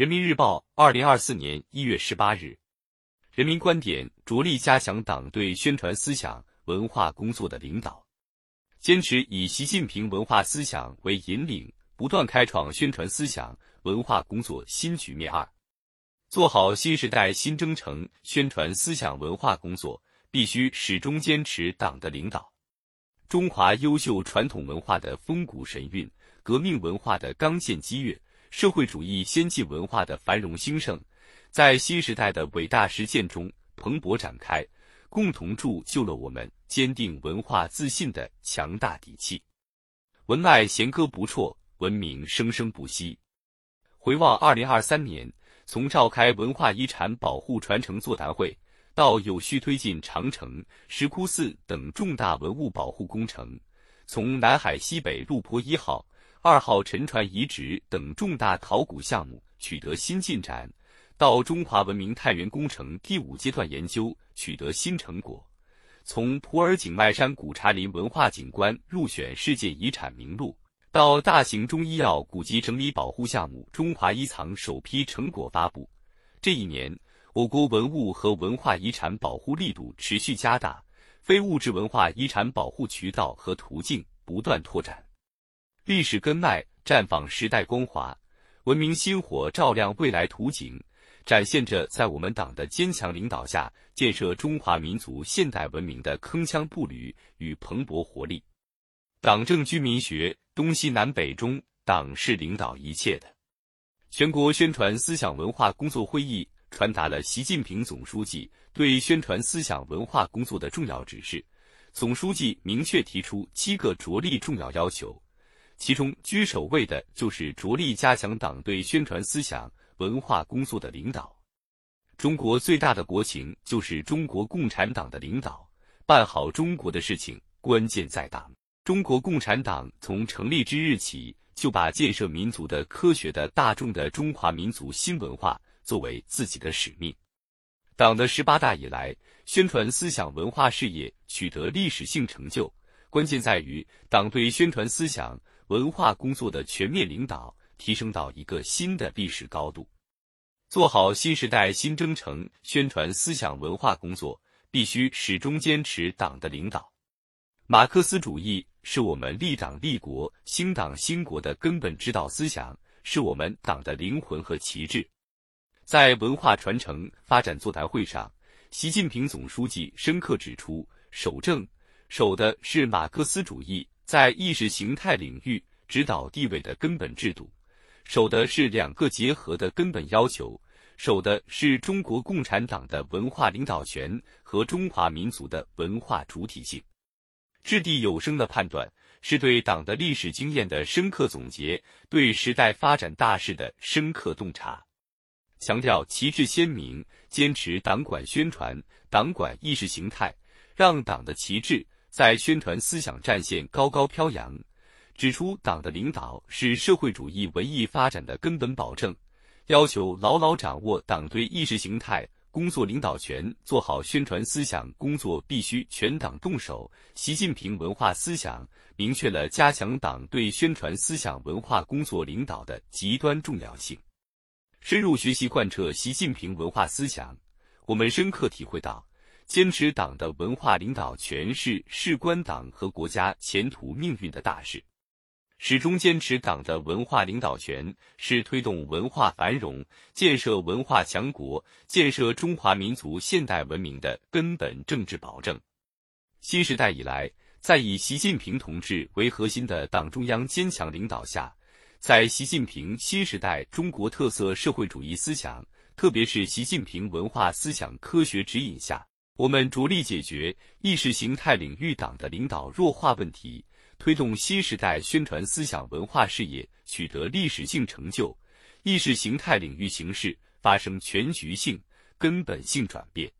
人民日报，二零二四年一月十八日。人民观点：着力加强党对宣传思想文化工作的领导，坚持以习近平文化思想为引领，不断开创宣传思想文化工作新局面。二，做好新时代新征程宣传思想文化工作，必须始终坚持党的领导。中华优秀传统文化的风骨神韵，革命文化的刚健激越，社会主义先进文化的繁荣兴盛，在新时代的伟大实践中蓬勃展开，共同铸就了我们坚定文化自信的强大底气。文脉弦歌不辍，文明生生不息。回望二零二三年，从召开文化遗产保护传承座谈会。到有序推进长城、石窟寺等重大文物保护工程，从南海西北陆坡一号、二号沉船遗址等重大考古项目取得新进展，到中华文明探源工程第五阶段研究取得新成果，从普洱景迈山古茶林文化景观入选世界遗产名录，到大型中医药古籍整理保护项目中华医藏首批成果发布，这一年。我国文物和文化遗产保护力度持续加大，非物质文化遗产保护渠道和途径不断拓展，历史根脉绽放时代光华，文明薪火照亮未来图景，展现着在我们党的坚强领导下建设中华民族现代文明的铿锵步履与蓬勃活力。党政军民学，东西南北中，党是领导一切的。全国宣传思想文化工作会议。传达了习近平总书记对宣传思想文化工作的重要指示。总书记明确提出七个着力重要要求，其中居首位的就是着力加强党对宣传思想文化工作的领导。中国最大的国情就是中国共产党的领导，办好中国的事情，关键在党。中国共产党从成立之日起，就把建设民族的科学的大众的中华民族新文化。作为自己的使命，党的十八大以来，宣传思想文化事业取得历史性成就，关键在于党对宣传思想文化工作的全面领导提升到一个新的历史高度。做好新时代新征程宣传思想文化工作，必须始终坚持党的领导。马克思主义是我们立党立国、兴党兴国的根本指导思想，是我们党的灵魂和旗帜。在文化传承发展座谈会上，习近平总书记深刻指出，守正守的是马克思主义在意识形态领域指导地位的根本制度，守的是两个结合的根本要求，守的是中国共产党的文化领导权和中华民族的文化主体性。掷地有声的判断，是对党的历史经验的深刻总结，对时代发展大势的深刻洞察。强调旗帜鲜明，坚持党管宣传、党管意识形态，让党的旗帜在宣传思想战线高高飘扬。指出党的领导是社会主义文艺发展的根本保证，要求牢牢掌握党对意识形态工作领导权，做好宣传思想工作必须全党动手。习近平文化思想明确了加强党对宣传思想文化工作领导的极端重要性。深入学习贯彻习近平文化思想，我们深刻体会到，坚持党的文化领导权是事关党和国家前途命运的大事。始终坚持党的文化领导权，是推动文化繁荣、建设文化强国、建设中华民族现代文明的根本政治保证。新时代以来，在以习近平同志为核心的党中央坚强领导下。在习近平新时代中国特色社会主义思想，特别是习近平文化思想科学指引下，我们着力解决意识形态领域党的领导弱化问题，推动新时代宣传思想文化事业取得历史性成就，意识形态领域形势发生全局性、根本性转变。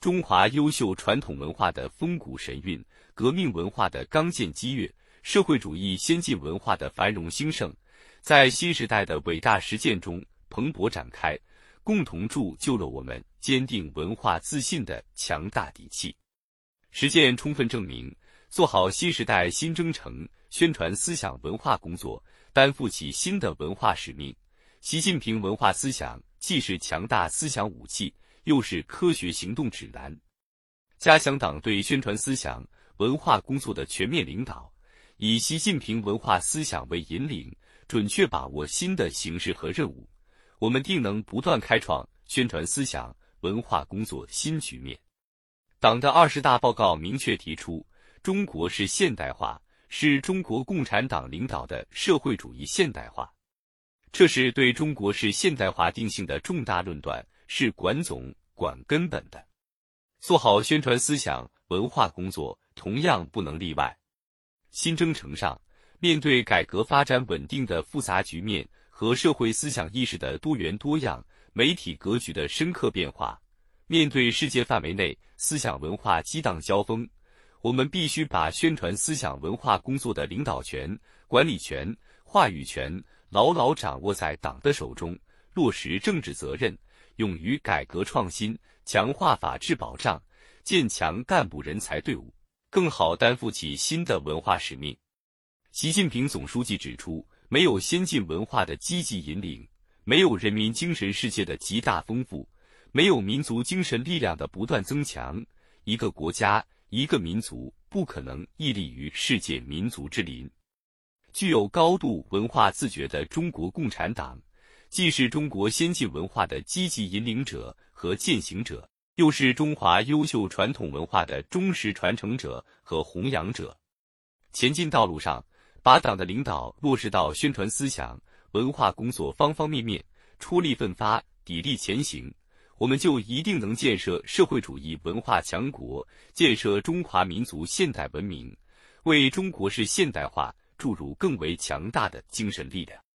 中华优秀传统文化的风骨神韵，革命文化的刚健激越。社会主义先进文化的繁荣兴盛，在新时代的伟大实践中蓬勃展开，共同铸就了我们坚定文化自信的强大底气。实践充分证明，做好新时代新征程宣传思想文化工作，担负起新的文化使命，习近平文化思想既是强大思想武器，又是科学行动指南。加强党对宣传思想文化工作的全面领导，以习近平文化思想为引领，准确把握新的形势和任务，我们定能不断开创宣传思想文化工作新局面。党的二十大报告明确提出，中国是现代化，是中国共产党领导的社会主义现代化。这是对中国式现代化定性的重大论断，是管总管根本的。做好宣传思想文化工作，同样不能例外。新征程上，面对改革发展稳定的复杂局面和社会思想意识的多元多样、媒体格局的深刻变化，面对世界范围内思想文化激荡交锋，我们必须把宣传思想文化工作的领导权、管理权、话语权。牢牢掌握在党的手中，落实政治责任，勇于改革创新，强化法治保障，建强干部人才队伍，更好担负起新的文化使命。习近平总书记指出，没有先进文化的积极引领，没有人民精神世界的极大丰富，没有民族精神力量的不断增强，一个国家、一个民族不可能屹立于世界民族之林。具有高度文化自觉的中国共产党，既是中国先进文化的积极引领者和践行者，又是中华优秀传统文化的忠实传承者和弘扬者。前进道路上，把党的领导落实到宣传思想文化工作方方面面，出力奋发，砥砺前行，我们就一定能建设社会主义文化强国，建设中华民族现代文明，为中国式现代化。注入更为强大的精神力量。